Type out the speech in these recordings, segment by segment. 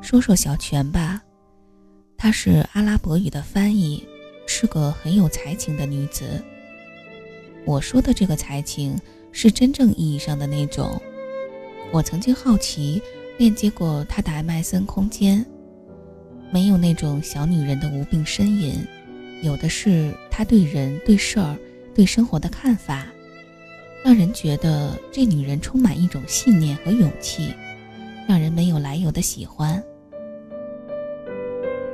说说小泉吧，她是阿拉伯语的翻译，是个很有才情的女子。我说的这个才情是真正意义上的那种。我曾经好奇链接过她的 MSN 空间，没有那种小女人的无病呻吟，有的是她对人、对事儿、对生活的看法，让人觉得这女人充满一种信念和勇气，让人没有来由的喜欢。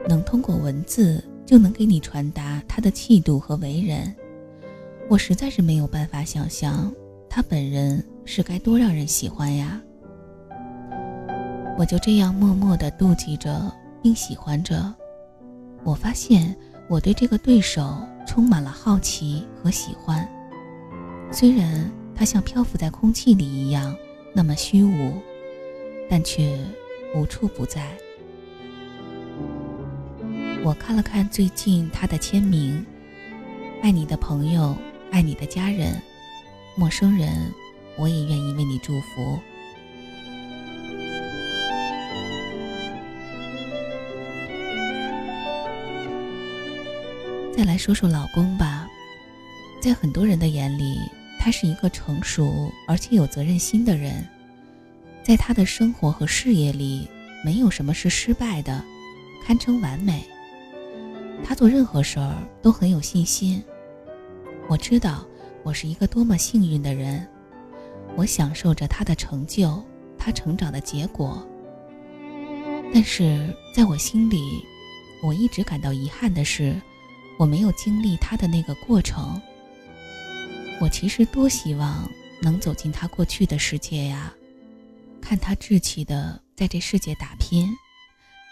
能通过文字就能给你传达她的气度和为人。我实在是没有办法想象，她本人是该多让人喜欢呀！我就这样默默地妒忌着，并喜欢着。我发现我对这个对手充满了好奇和喜欢，虽然他像漂浮在空气里一样那么虚无，但却无处不在。我看了看最近他的签名：“爱你的朋友。”爱你的家人，陌生人，我也愿意为你祝福。再来说说老公吧，在很多人的眼里，他是一个成熟而且有责任心的人，在他的生活和事业里，没有什么是失败的，堪称完美。他做任何事儿都很有信心。我知道我是一个多么幸运的人，我享受着他的成就，他成长的结果。但是在我心里，我一直感到遗憾的是，我没有经历他的那个过程。我其实多希望能走进他过去的世界呀，看他志气的在这世界打拼，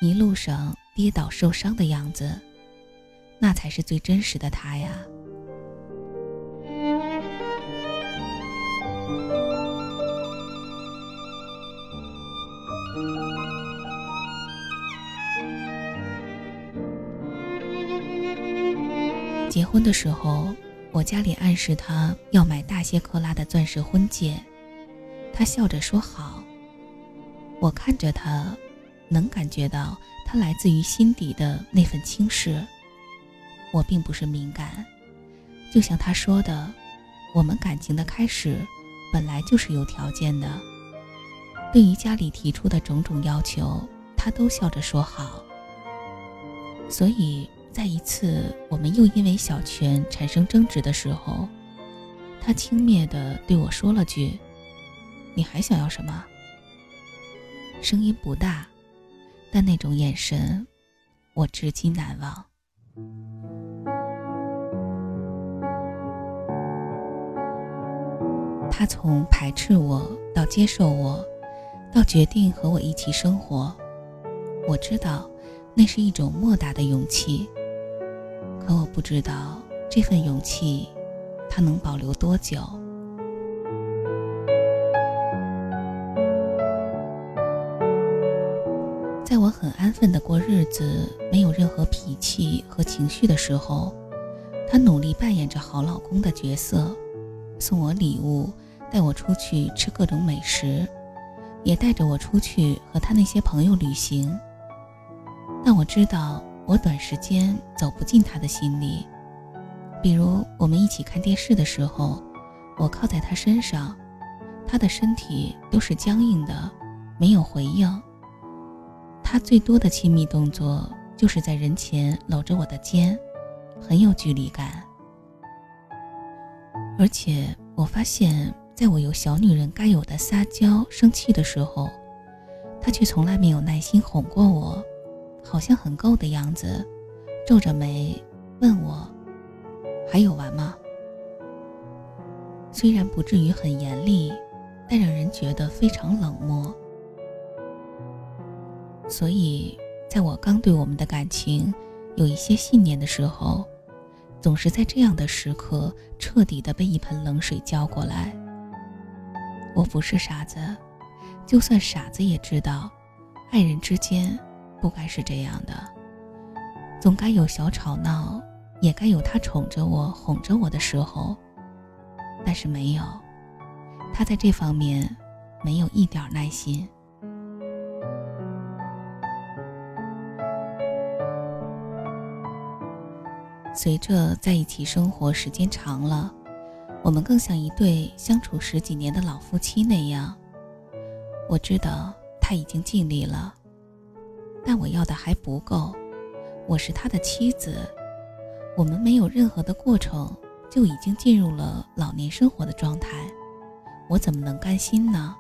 一路上跌倒受伤的样子，那才是最真实的他呀。结婚的时候，我家里暗示他要买大些克拉的钻石婚戒，他笑着说好。我看着他，能感觉到他来自于心底的那份轻视。我并不是敏感，就像他说的，我们感情的开始本来就是有条件的。对于家里提出的种种要求，他都笑着说好。所以。在一次我们又因为小泉产生争执的时候，他轻蔑地对我说了句：“你还想要什么？”声音不大，但那种眼神，我至今难忘。他从排斥我到接受我，到决定和我一起生活，我知道那是一种莫大的勇气。可我不知道这份勇气，它能保留多久。在我很安分的过日子，没有任何脾气和情绪的时候，他努力扮演着好老公的角色，送我礼物，带我出去吃各种美食，也带着我出去和他那些朋友旅行。但我知道。我短时间走不进他的心里，比如我们一起看电视的时候，我靠在他身上，他的身体都是僵硬的，没有回应。他最多的亲密动作就是在人前搂着我的肩，很有距离感。而且我发现，在我有小女人该有的撒娇、生气的时候，他却从来没有耐心哄过我。好像很够的样子，皱着眉问我：“还有完吗？”虽然不至于很严厉，但让人觉得非常冷漠。所以，在我刚对我们的感情有一些信念的时候，总是在这样的时刻彻底的被一盆冷水浇过来。我不是傻子，就算傻子也知道，爱人之间。不该是这样的，总该有小吵闹，也该有他宠着我、哄着我的时候。但是没有，他在这方面没有一点耐心。随着在一起生活时间长了，我们更像一对相处十几年的老夫妻那样。我知道他已经尽力了，但我要的还不够。我是他的妻子，我们没有任何的过程就已经进入了老年生活的状态，我怎么能甘心呢？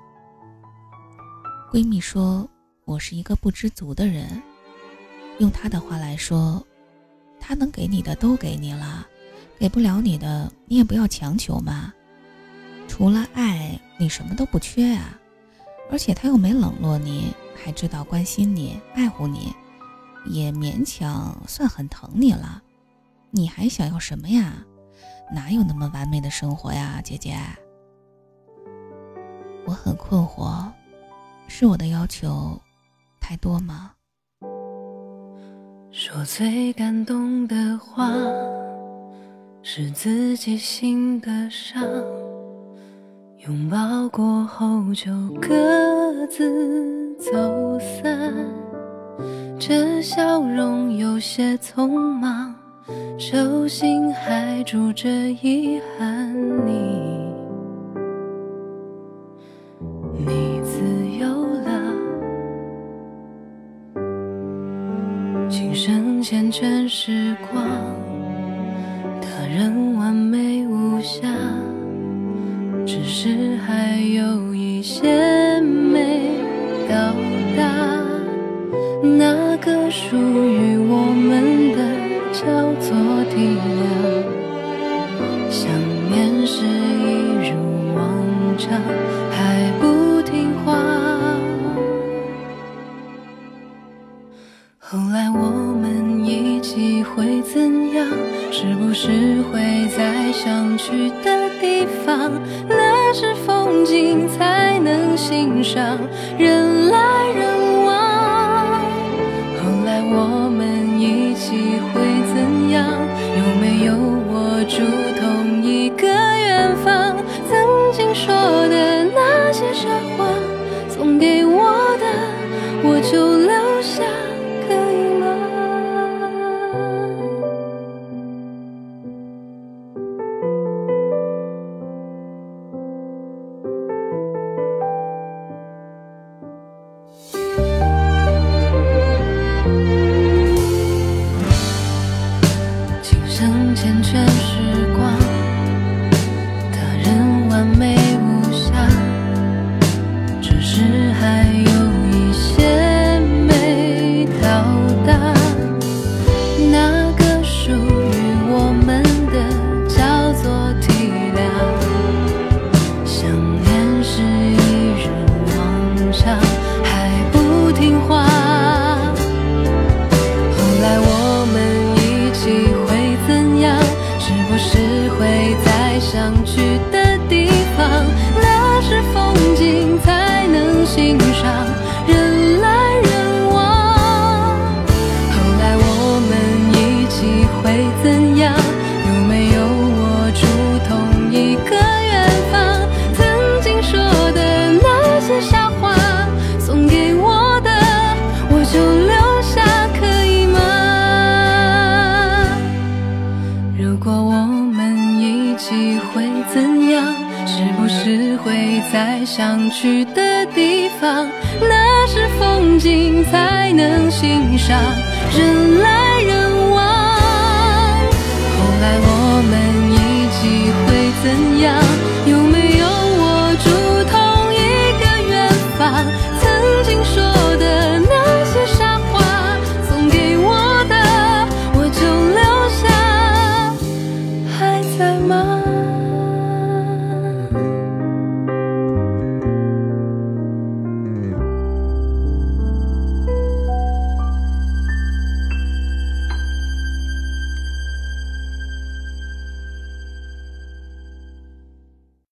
闺蜜说我是一个不知足的人，用她的话来说。他能给你的都给你了，给不了你的你也不要强求嘛。除了爱，你什么都不缺啊。而且他又没冷落你，还知道关心你、爱护你，也勉强算很疼你了。你还想要什么呀？哪有那么完美的生活呀，姐姐？我很困惑，是我的要求太多吗？说最感动的话，是自己心的伤。拥抱过后就各自走散，这笑容有些匆忙，手心还住着遗憾。你。你自由了，今生缱绻时光，有一些没到达。那个属于我们的叫做体谅，想念是一如往常，还不听话。后来我们。一起会怎样？是不是会在想去的地方？那是风上，人间全是想去的地方那是风景才能欣赏人来人往后来我们一起会怎样有没有握住同一个远方？曾经说的那些傻话送给我的我就留下还在吗？